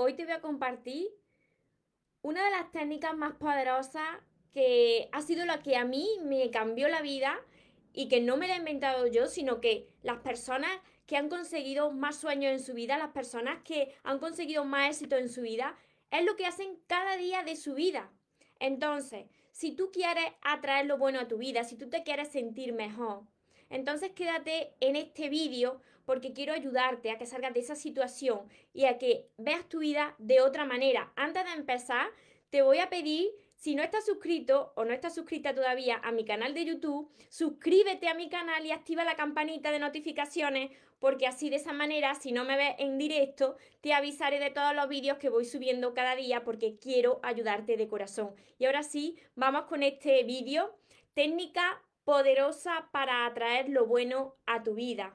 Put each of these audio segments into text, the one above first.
hoy te voy a compartir una de las técnicas más poderosas que ha sido la que a mí me cambió la vida y que no me la he inventado yo, sino que las personas que han conseguido más sueños en su vida, las personas que han conseguido más éxito en su vida, es lo que hacen cada día de su vida. Entonces, si tú quieres atraer lo bueno a tu vida, si tú te quieres sentir mejor, entonces quédate en este vídeo porque quiero ayudarte a que salgas de esa situación y a que veas tu vida de otra manera. Antes de empezar, te voy a pedir si no estás suscrito o no estás suscrita todavía a mi canal de YouTube, suscríbete a mi canal y activa la campanita de notificaciones porque así de esa manera, si no me ves en directo, te avisaré de todos los vídeos que voy subiendo cada día porque quiero ayudarte de corazón. Y ahora sí, vamos con este vídeo, técnica poderosa para atraer lo bueno a tu vida.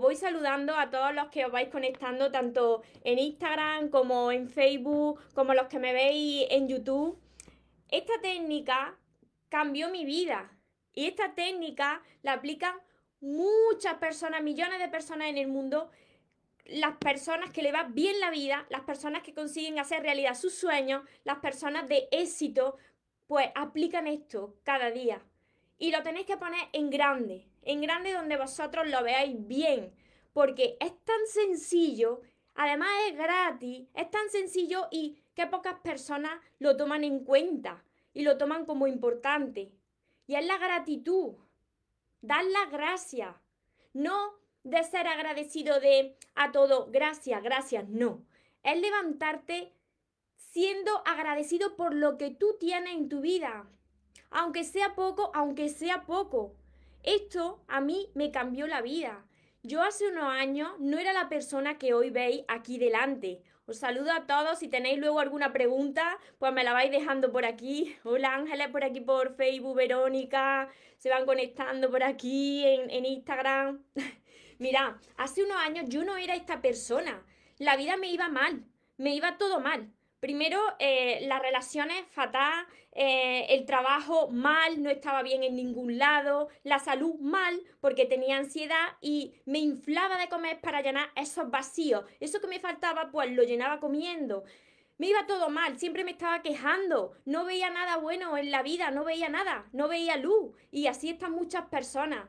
Voy saludando a todos los que os vais conectando tanto en Instagram como en Facebook, como los que me veis en YouTube. Esta técnica cambió mi vida y esta técnica la aplican muchas personas, millones de personas en el mundo, las personas que le va bien la vida, las personas que consiguen hacer realidad sus sueños, las personas de éxito, pues aplican esto cada día. Y lo tenéis que poner en grande, en grande donde vosotros lo veáis bien, porque es tan sencillo, además es gratis, es tan sencillo y que pocas personas lo toman en cuenta y lo toman como importante. Y es la gratitud, dar las gracias, no de ser agradecido de a todo, gracias, gracias, no. Es levantarte siendo agradecido por lo que tú tienes en tu vida. Aunque sea poco, aunque sea poco. Esto a mí me cambió la vida. Yo hace unos años no era la persona que hoy veis aquí delante. Os saludo a todos. Si tenéis luego alguna pregunta, pues me la vais dejando por aquí. Hola Ángeles, por aquí por Facebook, Verónica. Se van conectando por aquí en, en Instagram. Mira, hace unos años yo no era esta persona. La vida me iba mal. Me iba todo mal. Primero, eh, las relaciones fatal, eh, el trabajo mal, no estaba bien en ningún lado, la salud mal, porque tenía ansiedad y me inflaba de comer para llenar esos vacíos. Eso que me faltaba, pues lo llenaba comiendo. Me iba todo mal, siempre me estaba quejando, no veía nada bueno en la vida, no veía nada, no veía luz. Y así están muchas personas.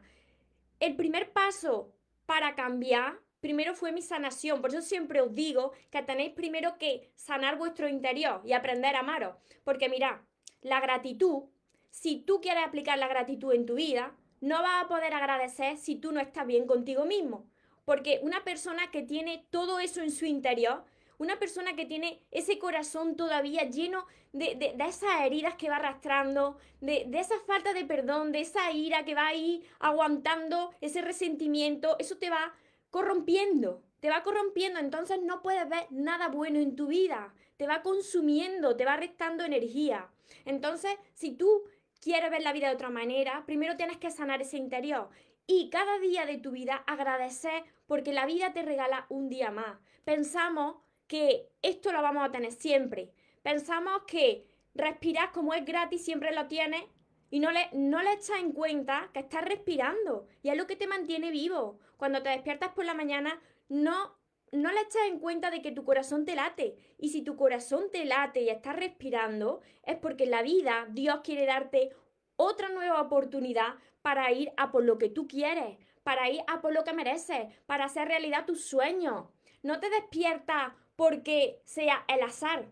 El primer paso para cambiar primero fue mi sanación. Por eso siempre os digo que tenéis primero que sanar vuestro interior y aprender a amaros. Porque mira, la gratitud, si tú quieres aplicar la gratitud en tu vida, no vas a poder agradecer si tú no estás bien contigo mismo. Porque una persona que tiene todo eso en su interior, una persona que tiene ese corazón todavía lleno de, de, esas heridas que va arrastrando, de, de, esa falta de perdón, de esa ira que va ahí aguantando, ese resentimiento, eso te va corrompiendo, te va corrompiendo, entonces no puedes ver nada bueno en tu vida, te va consumiendo, te va restando energía. Entonces, si tú quieres ver la vida de otra manera, primero tienes que sanar ese interior y cada día de tu vida agradecer porque la vida te regala un día más. Pensamos que esto lo vamos a tener siempre. Pensamos que respirar como es gratis siempre lo tienes y no le, no le echas en cuenta que estás respirando y es lo que te mantiene vivo. Cuando te despiertas por la mañana, no, no le echas en cuenta de que tu corazón te late. Y si tu corazón te late y estás respirando, es porque en la vida Dios quiere darte otra nueva oportunidad para ir a por lo que tú quieres, para ir a por lo que mereces, para hacer realidad tus sueños. No te despiertas porque sea el azar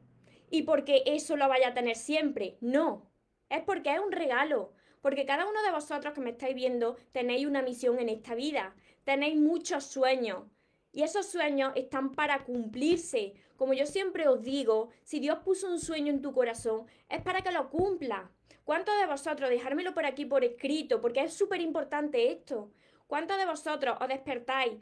y porque eso lo vaya a tener siempre. No, es porque es un regalo. Porque cada uno de vosotros que me estáis viendo tenéis una misión en esta vida. Tenéis muchos sueños. Y esos sueños están para cumplirse. Como yo siempre os digo, si Dios puso un sueño en tu corazón, es para que lo cumpla. ¿Cuántos de vosotros, dejármelo por aquí por escrito, porque es súper importante esto, ¿cuántos de vosotros os despertáis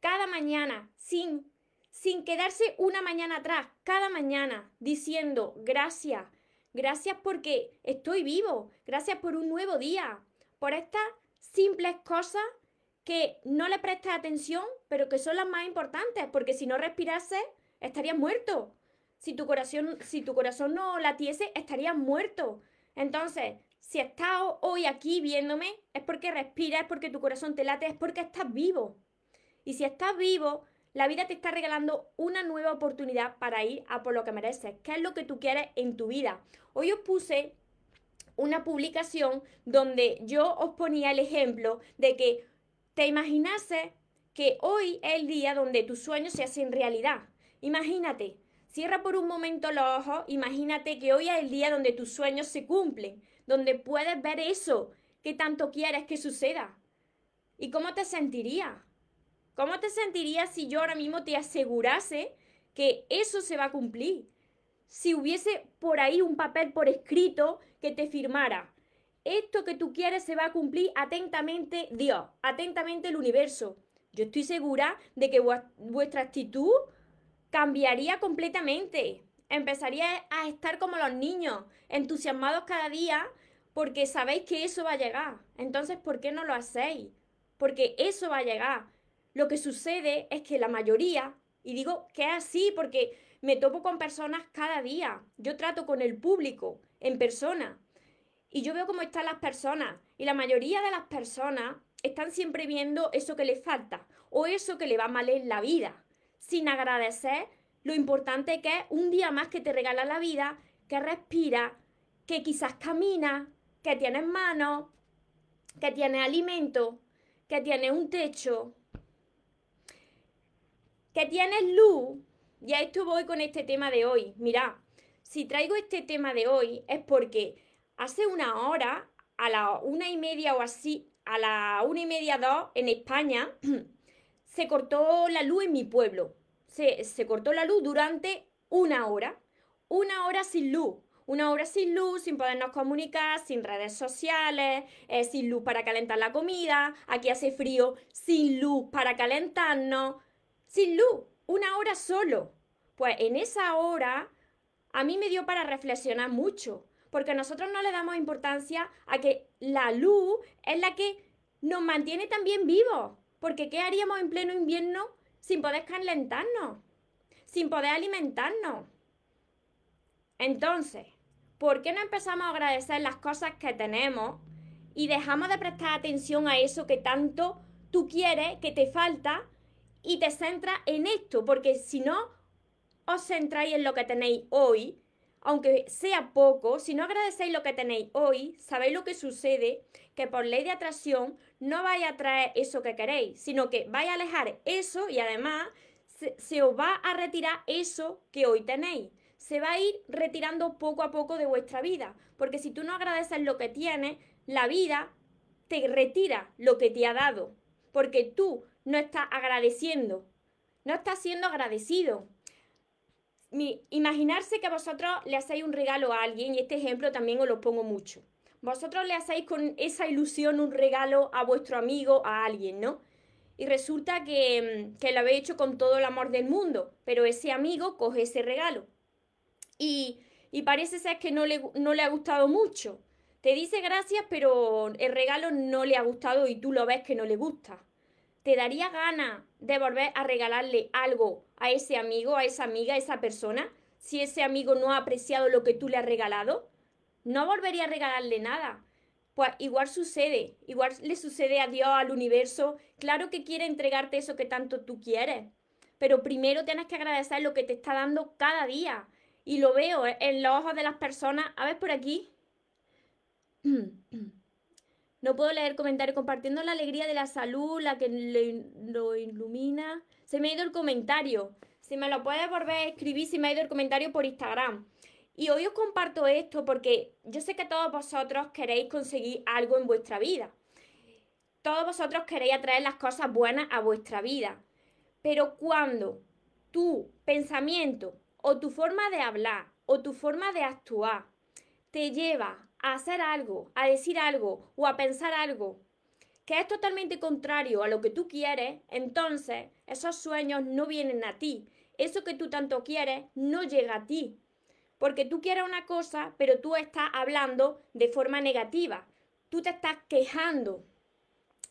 cada mañana sin sin quedarse una mañana atrás, cada mañana, diciendo gracias, gracias porque estoy vivo, gracias por un nuevo día, por estas simples cosas que no le prestes atención, pero que son las más importantes, porque si no respirase, estarías muerto. Si tu corazón, si tu corazón no latiese, estarías muerto. Entonces, si estás hoy aquí viéndome, es porque respiras, es porque tu corazón te late, es porque estás vivo. Y si estás vivo, la vida te está regalando una nueva oportunidad para ir a por lo que mereces. ¿Qué es lo que tú quieres en tu vida? Hoy os puse una publicación donde yo os ponía el ejemplo de que te imaginase que hoy es el día donde tus sueños se hacen realidad. Imagínate, cierra por un momento los ojos, imagínate que hoy es el día donde tus sueños se cumplen, donde puedes ver eso que tanto quieres que suceda. ¿Y cómo te sentirías? ¿Cómo te sentirías si yo ahora mismo te asegurase que eso se va a cumplir? Si hubiese por ahí un papel por escrito que te firmara, esto que tú quieres se va a cumplir atentamente Dios, atentamente el universo. Yo estoy segura de que vuestra actitud cambiaría completamente. Empezaría a estar como los niños, entusiasmados cada día porque sabéis que eso va a llegar. Entonces, ¿por qué no lo hacéis? Porque eso va a llegar. Lo que sucede es que la mayoría, y digo que es así porque me topo con personas cada día, yo trato con el público en persona y yo veo cómo están las personas y la mayoría de las personas están siempre viendo eso que les falta o eso que le va mal en la vida, sin agradecer lo importante que es un día más que te regala la vida, que respira, que quizás camina, que tienes manos, que tienes alimento, que tienes un techo, que tienes luz. Y a esto voy con este tema de hoy. Mira, si traigo este tema de hoy es porque hace una hora, a la una y media o así, a la una y media, dos, en España, se cortó la luz en mi pueblo. Se, se cortó la luz durante una hora. Una hora sin luz. Una hora sin luz, sin podernos comunicar, sin redes sociales, eh, sin luz para calentar la comida, aquí hace frío, sin luz para calentarnos, sin luz, una hora solo. Pues en esa hora a mí me dio para reflexionar mucho, porque nosotros no le damos importancia a que la luz es la que nos mantiene también vivos. Porque ¿qué haríamos en pleno invierno sin poder calentarnos? Sin poder alimentarnos. Entonces, ¿por qué no empezamos a agradecer las cosas que tenemos y dejamos de prestar atención a eso que tanto tú quieres, que te falta, y te centras en esto? Porque si no os centráis en lo que tenéis hoy, aunque sea poco, si no agradecéis lo que tenéis hoy, sabéis lo que sucede, que por ley de atracción no vais a traer eso que queréis, sino que vais a alejar eso y además se, os va a retirar eso que hoy tenéis. Se va a ir retirando poco a poco de vuestra vida, porque si tú no agradeces lo que tienes, la vida te retira lo que te ha dado, porque tú no estás agradeciendo, no estás siendo agradecido imaginarse que vosotros le hacéis un regalo a alguien, y este ejemplo también os lo pongo mucho. Vosotros le hacéis con esa ilusión un regalo a vuestro amigo, a alguien, ¿no? Y resulta que, mm, que lo habéis hecho con todo el amor del mundo, pero ese amigo coge ese regalo. Y, y parece ser que no le, no le ha gustado mucho. Te dice gracias, pero el regalo no le ha gustado y tú lo ves que no le gusta. ¿Te daría ganas de volver a regalarle algo a ese amigo, a esa amiga, a esa persona, si ese amigo no ha apreciado lo que tú le has regalado? No volvería a regalarle nada. Pues igual sucede, igual le sucede a Dios, al universo. Claro que quiere entregarte eso que tanto tú quieres, pero primero tienes que agradecer lo que te está dando cada día. Y lo veo en los ojos de las personas. A ver por aquí. No puedo leer comentarios compartiendo la alegría de la salud, la que lo ilumina. Se me ha ido el comentario. Si me lo puedes volver a escribir, si me ha ido el comentario por Instagram. Y hoy os comparto esto porque yo sé que todos vosotros queréis conseguir algo en vuestra vida. Todos vosotros queréis atraer las cosas buenas a vuestra vida. Pero cuando tu pensamiento o tu forma de hablar o tu forma de actuar te lleva a hacer algo, a decir algo o a pensar algo que es totalmente contrario a lo que tú quieres, entonces esos sueños no vienen a ti. eso que tú tanto quieres no llega a ti. Porque tú quieres una cosa, pero tú estás hablando de forma negativa. Tú te estás quejando.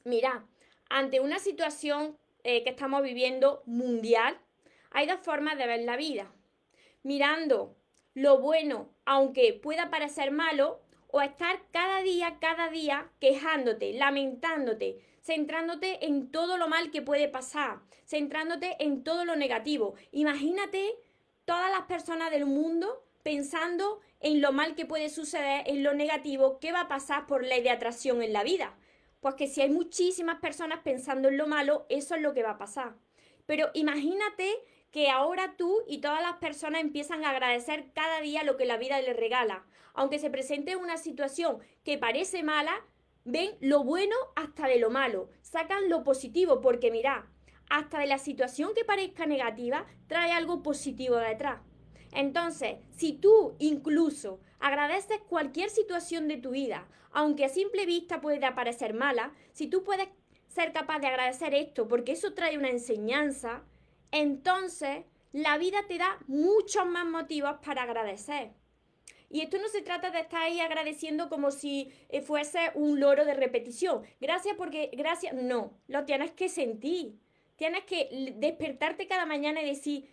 Mira, ante una situación eh, que estamos viviendo mundial, hay dos formas de ver la vida. Mirando lo bueno, aunque pueda parecer malo, o estar cada día, cada día quejándote, lamentándote, centrándote en todo lo mal que puede pasar, centrándote en todo lo negativo. Imagínate todas las personas del mundo pensando en lo mal que puede suceder, en lo negativo, qué va a pasar por ley de atracción en la vida. Pues que si hay muchísimas personas pensando en lo malo, eso es lo que va a pasar. Pero imagínate que ahora tú y todas las personas empiezan a agradecer cada día lo que la vida les regala. Aunque se presente una situación que parece mala, ven lo bueno hasta de lo malo, sacan lo positivo, porque mira, hasta de la situación que parezca negativa, trae algo positivo detrás. Entonces, si tú incluso agradeces cualquier situación de tu vida, aunque a simple vista puede parecer mala, si tú puedes ser capaz de agradecer esto, porque eso trae una enseñanza, entonces la vida te da muchos más motivos para agradecer. Y esto no se trata de estar ahí agradeciendo como si eh, fuese un loro de repetición. Gracias porque, gracias, no, lo tienes que sentir. Tienes que despertarte cada mañana y decir,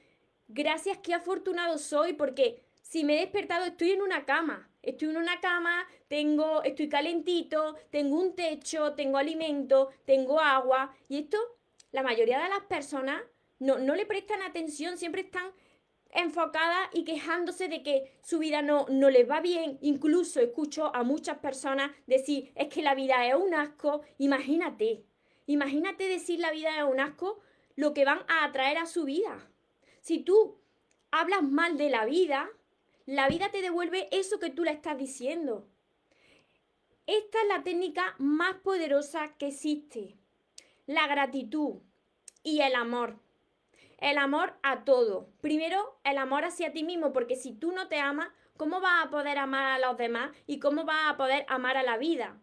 gracias, qué afortunado soy porque si me he despertado estoy en una cama. Estoy en una cama, tengo, estoy calentito, tengo un techo, tengo alimento, tengo agua. Y esto, la mayoría de las personas no, no le prestan atención, siempre están enfocadas y quejándose de que su vida no, no les va bien. Incluso escucho a muchas personas decir, es que la vida es un asco. Imagínate, imagínate decir la vida es un asco, lo que van a atraer a su vida. Si tú hablas mal de la vida, la vida te devuelve eso que tú le estás diciendo. Esta es la técnica más poderosa que existe. La gratitud y el amor el amor a todo. Primero, el amor hacia ti mismo, porque si tú no te amas, ¿cómo vas a poder amar a los demás y cómo vas a poder amar a la vida?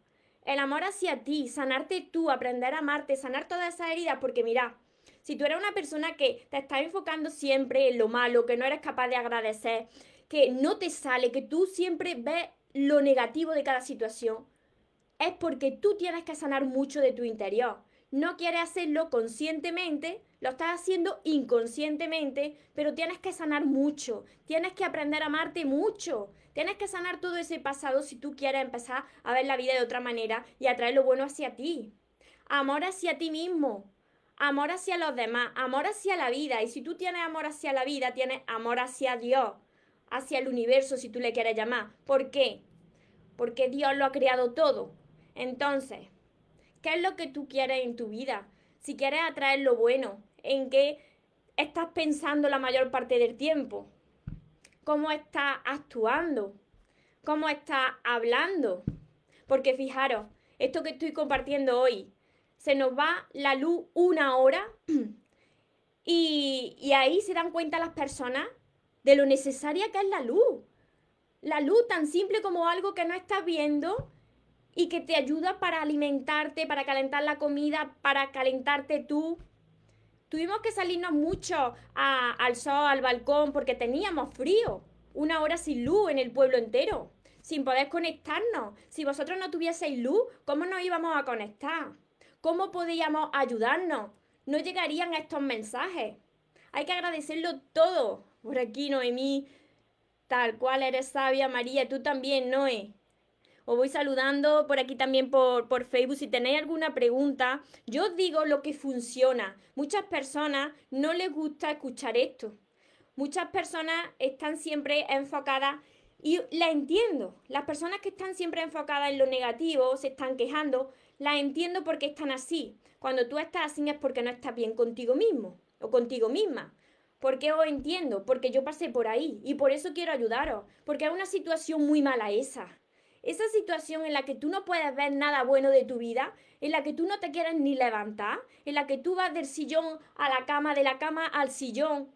El amor hacia ti, sanarte tú, aprender a amarte, sanar todas esas heridas, porque mira, si tú eres una persona que te está enfocando siempre en lo malo, que no eres capaz de agradecer, que no te sale, que tú siempre ves lo negativo de cada situación, es porque tú tienes que sanar mucho de tu interior. No quieres hacerlo conscientemente lo estás haciendo inconscientemente, pero tienes que sanar mucho, tienes que aprender a amarte mucho, tienes que sanar todo ese pasado si tú quieres empezar a ver la vida de otra manera y atraer lo bueno hacia ti. Amor hacia ti mismo, amor hacia los demás, amor hacia la vida. Y si tú tienes amor hacia la vida, tienes amor hacia Dios, hacia el universo, si tú le quieres llamar. ¿Por qué? Porque Dios lo ha creado todo. Entonces, ¿qué es lo que tú quieres en tu vida? Si quieres atraer lo bueno, en qué estás pensando la mayor parte del tiempo, cómo estás actuando, cómo estás hablando. Porque fijaros, esto que estoy compartiendo hoy, se nos va la luz una hora y, y ahí se dan cuenta las personas de lo necesaria que es la luz. La luz tan simple como algo que no estás viendo y que te ayuda para alimentarte, para calentar la comida, para calentarte tú, Tuvimos que salirnos mucho al sol, al balcón, porque teníamos frío. Una hora sin luz en el pueblo entero, sin poder conectarnos. Si vosotros no tuvieseis luz, ¿cómo nos íbamos a conectar? ¿Cómo podíamos ayudarnos? No llegarían estos mensajes. Hay que agradecerlo todo. Por aquí, Noemí, tal cual eres sabia, María, tú también, Noé os voy saludando por aquí también por, por Facebook. Si tenéis alguna pregunta, yo os digo lo que funciona. Muchas personas no les gusta escuchar esto. Muchas personas están siempre enfocadas y la entiendo. Las personas que están siempre enfocadas en lo negativo, se están quejando, las entiendo porque están así. Cuando tú estás así es porque no estás bien contigo mismo o contigo misma. ¿Por qué os entiendo? Porque yo pasé por ahí y por eso quiero ayudaros. Porque es una situación muy mala esa esa situación en la que tú no puedes ver nada bueno de tu vida, en la que tú no te quieres ni levantar, en la que tú vas del sillón a la cama, de la cama al sillón,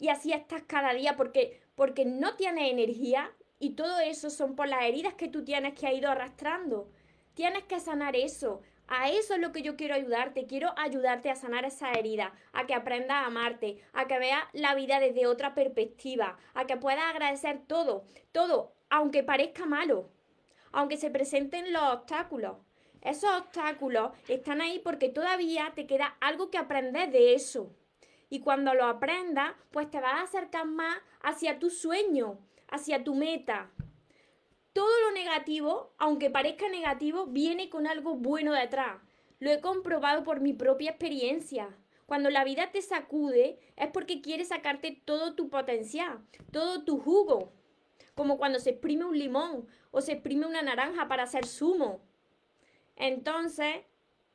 y así estás cada día porque, porque no tienes energía y todo eso son por las heridas que tú tienes que ha ido arrastrando. Tienes que sanar eso. A eso es lo que yo quiero ayudarte. Quiero ayudarte a sanar esa herida, a que aprendas a amarte, a que veas la vida desde otra perspectiva, a que puedas agradecer todo, todo, aunque parezca malo, aunque se presenten los obstáculos. Esos obstáculos están ahí porque todavía te queda algo que aprender de eso. Y cuando lo aprendas, pues te vas a acercar más hacia tu sueño, hacia tu meta todo lo negativo, aunque parezca negativo, viene con algo bueno detrás. Lo he comprobado por mi propia experiencia. Cuando la vida te sacude es porque quiere sacarte todo tu potencial, todo tu jugo. Como cuando se exprime un limón o se exprime una naranja para hacer zumo. Entonces,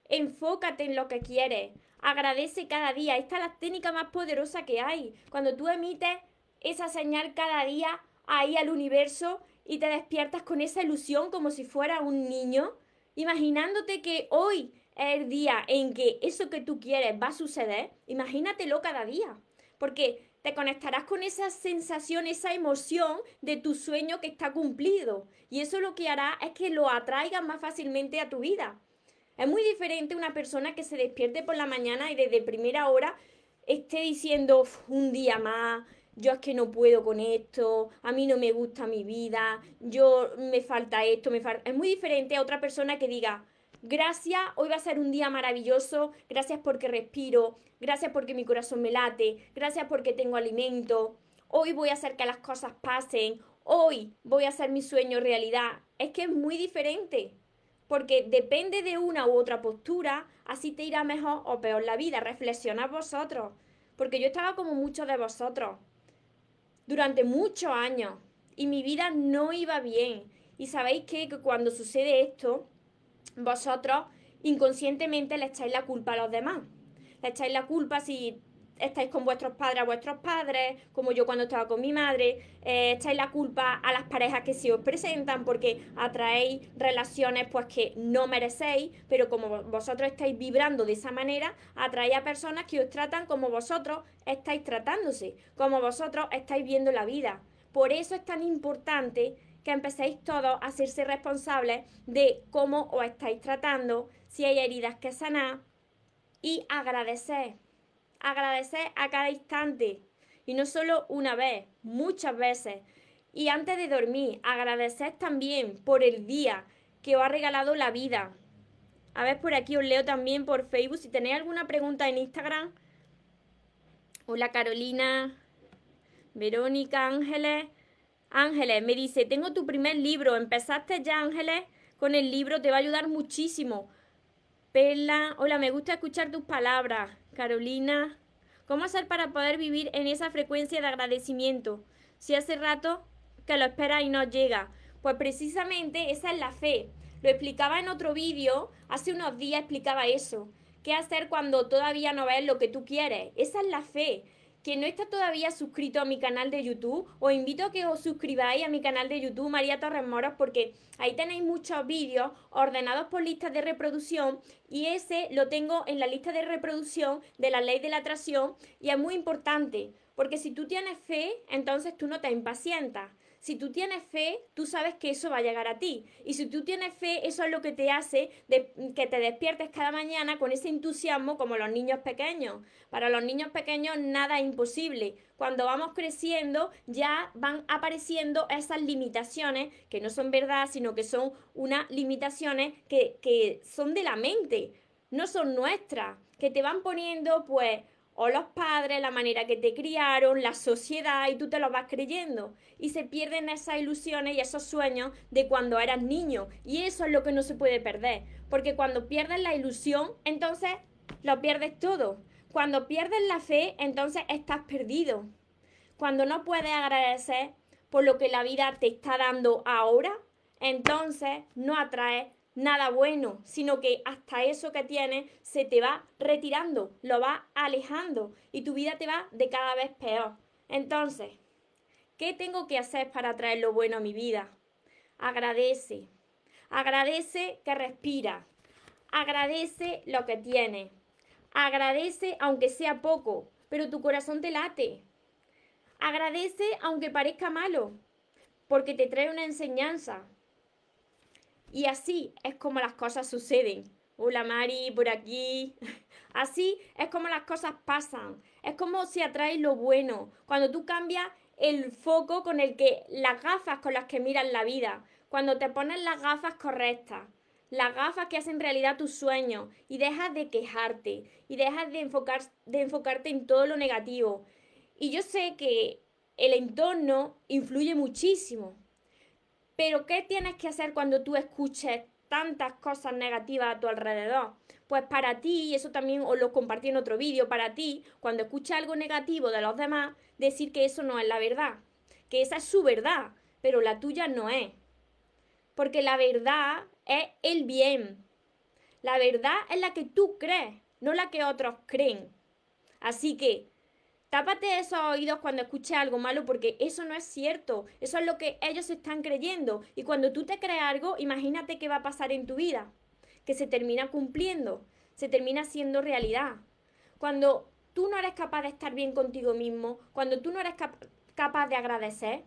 enfócate en lo que quieres. Agradece cada día. Esta es la técnica más poderosa que hay. Cuando tú emites esa señal cada día ahí al universo y te despiertas con esa ilusión como si fuera un niño, imaginándote que hoy es el día en que eso que tú quieres va a suceder, imagínatelo cada día, porque te conectarás con esa sensación, esa emoción de tu sueño que está cumplido. Y eso lo que hará es que lo atraigas más fácilmente a tu vida. Es muy diferente una persona que se despierte por la mañana y desde primera hora esté diciendo un día más, yo es que no puedo con esto, a mí no me gusta mi vida, yo me falta esto, me falta... Es muy diferente a otra persona que diga, gracias, hoy va a ser un día maravilloso, gracias porque respiro, gracias porque mi corazón me late, gracias porque tengo alimento, hoy voy a hacer que las cosas pasen, hoy voy a hacer mi sueño realidad. Es que es muy diferente, porque depende de una u otra postura, así te irá mejor o peor la vida. Reflexionad vosotros, porque yo estaba como muchos de vosotros durante muchos años y mi vida no iba bien. Y sabéis que, cuando sucede esto, vosotros inconscientemente le echáis la culpa a los demás. Le echáis la culpa si estáis con vuestros padres a vuestros padres, como yo cuando estaba con mi madre, eh, echáis la culpa a las parejas que se os presentan porque atraéis relaciones pues que no merecéis, pero como vosotros estáis vibrando de esa manera, atraéis a personas que os tratan como vosotros estáis tratándose, como vosotros estáis viendo la vida. Por eso es tan importante que empecéis todos a hacerse responsables de cómo os estáis tratando, si hay heridas que sanar y agradecer agradecer a cada instante. Y no solo una vez, muchas veces. Y antes de dormir, agradecer también por el día que os ha regalado la vida. A ver, por aquí os leo también por Facebook. Si tenéis alguna pregunta en Instagram. Hola Carolina, Verónica, Ángeles. Ángeles me dice, tengo tu primer libro. ¿Empezaste ya, Ángeles? Con el libro te va a ayudar muchísimo. Perla, hola, me gusta escuchar tus palabras. Carolina, ¿cómo hacer para poder vivir en esa frecuencia de agradecimiento? Si hace rato que lo espera y no llega. Pues precisamente esa es la fe. Lo explicaba en otro vídeo, hace unos días explicaba eso. ¿Qué hacer cuando todavía no ves lo que tú quieres? Esa es la fe que no está todavía suscrito a mi canal de YouTube, os invito a que os suscribáis a mi canal de YouTube María Torres Moros porque ahí tenéis muchos vídeos ordenados por listas de reproducción y ese lo tengo en la lista de reproducción de la ley de la atracción y es muy importante porque si tú tienes fe, entonces tú no te impacientas. Si tú tienes fe, tú sabes que eso va a llegar a ti. Y si tú tienes fe, eso es lo que te hace de, que te despiertes cada mañana con ese entusiasmo como los niños pequeños. Para los niños pequeños nada es imposible. Cuando vamos creciendo ya van apareciendo esas limitaciones que no son verdad, sino que son unas limitaciones que, que son de la mente, no son nuestras, que te van poniendo pues o los padres, la manera que te criaron, la sociedad, y tú te lo vas creyendo. Y se pierden esas ilusiones y esos sueños de cuando eras niño. Y eso es lo que no se puede perder. Porque cuando pierdes la ilusión, entonces lo pierdes todo. Cuando pierdes la fe, entonces estás perdido. Cuando no puedes agradecer por lo que la vida te está dando ahora, entonces no atraes nada bueno, sino que hasta eso que tienes se te va retirando, lo va alejando y tu vida te va de cada vez peor. Entonces, ¿qué tengo que hacer para traer lo bueno a mi vida? Agradece. Agradece que respira. Agradece lo que tienes. Agradece aunque sea poco, pero tu corazón te late. Agradece aunque parezca malo, porque te trae una enseñanza, y así es como las cosas suceden. Hola Mari, por aquí. Así es como las cosas pasan. Es como si atraes lo bueno. Cuando tú cambias el foco con el que las gafas con las que miras la vida. Cuando te pones las gafas correctas. Las gafas que hacen realidad tus sueños y dejas de quejarte y dejas de, enfocar, de enfocarte en todo lo negativo. Y yo sé que el entorno influye muchísimo. Pero ¿qué tienes que hacer cuando tú escuches tantas cosas negativas a tu alrededor? Pues para ti, y eso también os lo compartí en otro vídeo, para ti, cuando escuchas algo negativo de los demás, decir que eso no es la verdad, que esa es su verdad, pero la tuya no es. Porque la verdad es el bien. La verdad es la que tú crees, no la que otros creen. Así que Tápate esos oídos cuando escuches algo malo porque eso no es cierto. Eso es lo que ellos están creyendo. Y cuando tú te crees algo, imagínate qué va a pasar en tu vida. Que se termina cumpliendo, se termina siendo realidad. Cuando tú no eres capaz de estar bien contigo mismo, cuando tú no eres capaz de agradecer,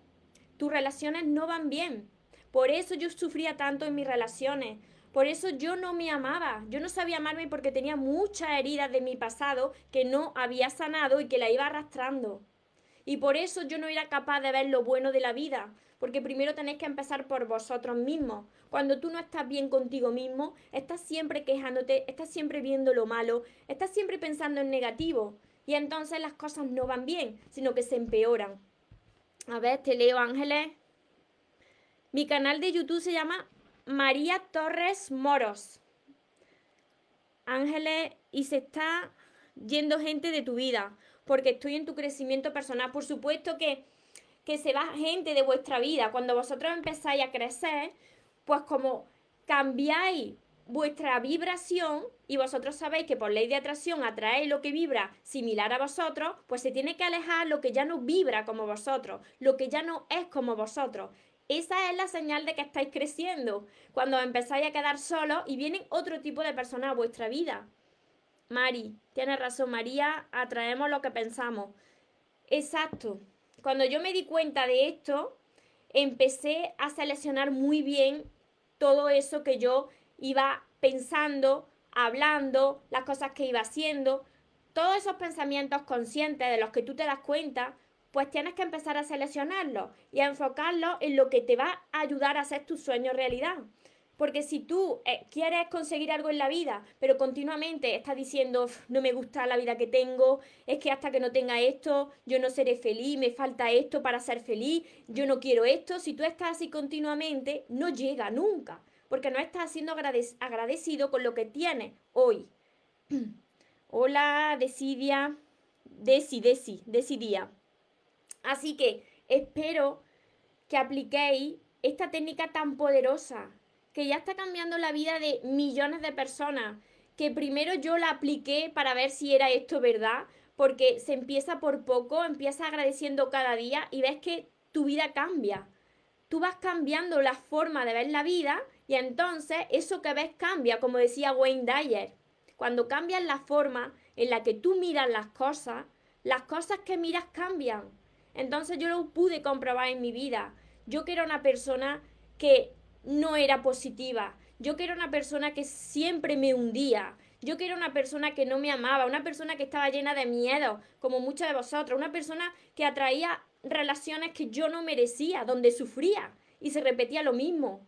tus relaciones no van bien. Por eso yo sufría tanto en mis relaciones, por eso yo no me amaba, yo no sabía amarme porque tenía muchas heridas de mi pasado que no había sanado y que la iba arrastrando. Y por eso yo no era capaz de ver lo bueno de la vida, porque primero tenéis que empezar por vosotros mismos. Cuando tú no estás bien contigo mismo, estás siempre quejándote, estás siempre viendo lo malo, estás siempre pensando en negativo. Y entonces las cosas no van bien, sino que se empeoran. A ver, te leo Ángeles. Mi canal de YouTube se llama María Torres Moros. Ángeles, y se está yendo gente de tu vida, porque estoy en tu crecimiento personal. Por supuesto que, que se va gente de vuestra vida. Cuando vosotros empezáis a crecer, pues como cambiáis vuestra vibración y vosotros sabéis que por ley de atracción atraéis lo que vibra similar a vosotros, pues se tiene que alejar lo que ya no vibra como vosotros, lo que ya no es como vosotros. Esa es la señal de que estáis creciendo, cuando empezáis a quedar solos y vienen otro tipo de personas a vuestra vida. Mari, tienes razón, María, atraemos lo que pensamos. Exacto. Cuando yo me di cuenta de esto, empecé a seleccionar muy bien todo eso que yo iba pensando, hablando, las cosas que iba haciendo, todos esos pensamientos conscientes de los que tú te das cuenta, pues tienes que empezar a seleccionarlo y a enfocarlo en lo que te va a ayudar a hacer tus sueños realidad. Porque si tú eh, quieres conseguir algo en la vida, pero continuamente estás diciendo, no me gusta la vida que tengo, es que hasta que no tenga esto, yo no seré feliz, me falta esto para ser feliz, yo no quiero esto, si tú estás así continuamente, no llega nunca, porque no estás siendo agradecido con lo que tienes hoy. Hola, Decidia, Desi, Desi, Decidía. Así que espero que apliquéis esta técnica tan poderosa que ya está cambiando la vida de millones de personas, que primero yo la apliqué para ver si era esto verdad, porque se empieza por poco, empieza agradeciendo cada día y ves que tu vida cambia. Tú vas cambiando la forma de ver la vida y entonces eso que ves cambia, como decía Wayne Dyer. Cuando cambias la forma en la que tú miras las cosas, las cosas que miras cambian. Entonces yo lo pude comprobar en mi vida. Yo que era una persona que no era positiva. Yo que era una persona que siempre me hundía. Yo que era una persona que no me amaba, una persona que estaba llena de miedo, como muchos de vosotros, una persona que atraía relaciones que yo no merecía, donde sufría y se repetía lo mismo.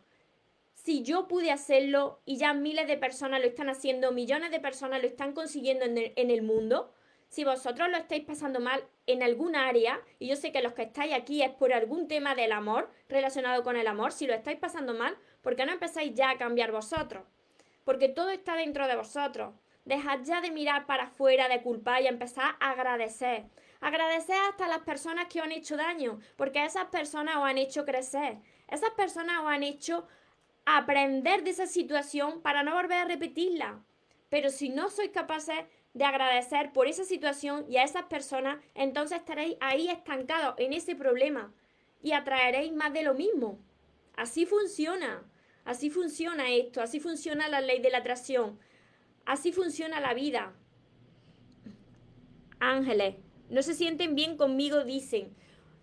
Si yo pude hacerlo y ya miles de personas lo están haciendo, millones de personas lo están consiguiendo en el, en el mundo, si vosotros lo estáis pasando mal en algún área, y yo sé que los que estáis aquí es por algún tema del amor, relacionado con el amor, si lo estáis pasando mal, ¿por qué no empezáis ya a cambiar vosotros? Porque todo está dentro de vosotros. Dejad ya de mirar para afuera, de culpar y empezar a agradecer. Agradecer hasta las personas que os han hecho daño, porque esas personas os han hecho crecer. Esas personas os han hecho aprender de esa situación para no volver a repetirla. Pero si no sois capaces de agradecer por esa situación y a esas personas, entonces estaréis ahí estancados en ese problema y atraeréis más de lo mismo. Así funciona, así funciona esto, así funciona la ley de la atracción, así funciona la vida. Ángeles, no se sienten bien conmigo, dicen.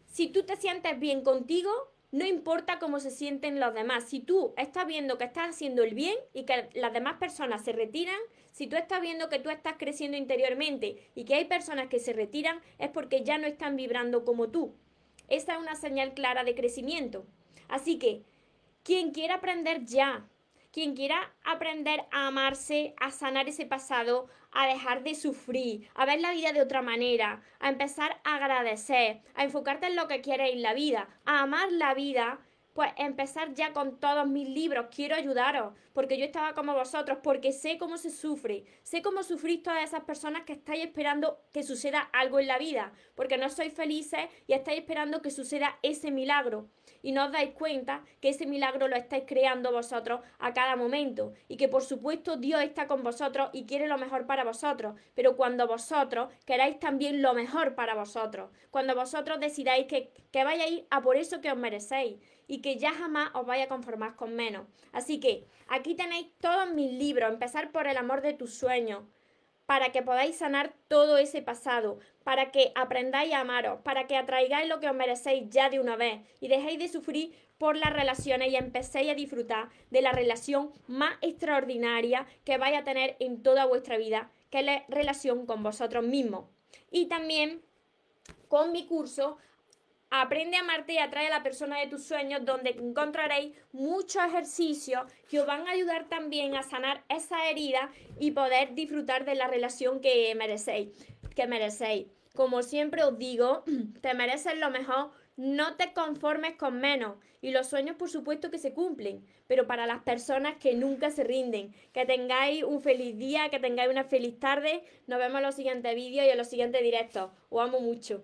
Si tú te sientes bien contigo, no importa cómo se sienten los demás. Si tú estás viendo que estás haciendo el bien y que las demás personas se retiran, si tú estás viendo que tú estás creciendo interiormente y que hay personas que se retiran, es porque ya no están vibrando como tú. Esa es una señal clara de crecimiento. Así que, quien quiera aprender ya, quien quiera aprender a amarse, a sanar ese pasado, a dejar de sufrir, a ver la vida de otra manera, a empezar a agradecer, a enfocarte en lo que quieres en la vida, a amar la vida, pues empezar ya con todos mis libros. Quiero ayudaros, porque yo estaba como vosotros, porque sé cómo se sufre, sé cómo sufrís todas esas personas que estáis esperando que suceda algo en la vida, porque no sois felices y estáis esperando que suceda ese milagro. Y no os dais cuenta que ese milagro lo estáis creando vosotros a cada momento. Y que por supuesto Dios está con vosotros y quiere lo mejor para vosotros. Pero cuando vosotros queráis también lo mejor para vosotros, cuando vosotros decidáis que, que vayáis a por eso que os merecéis y que ya jamás os vaya a conformar con menos. Así que aquí tenéis todos mis libros, empezar por el amor de tus sueños, para que podáis sanar todo ese pasado, para que aprendáis a amaros, para que atraigáis lo que os merecéis ya de una vez y dejéis de sufrir por las relaciones y empecéis a disfrutar de la relación más extraordinaria que vais a tener en toda vuestra vida, que es la relación con vosotros mismos. Y también con mi curso Aprende a amarte y atrae a la persona de tus sueños, donde encontraréis muchos ejercicios que os van a ayudar también a sanar esa herida y poder disfrutar de la relación que merecéis. Que merecéis. Como siempre os digo, te mereces lo mejor, no te conformes con menos. Y los sueños, por supuesto, que se cumplen, pero para las personas que nunca se rinden. Que tengáis un feliz día, que tengáis una feliz tarde. Nos vemos en los siguientes vídeos y en los siguientes directos. Os amo mucho.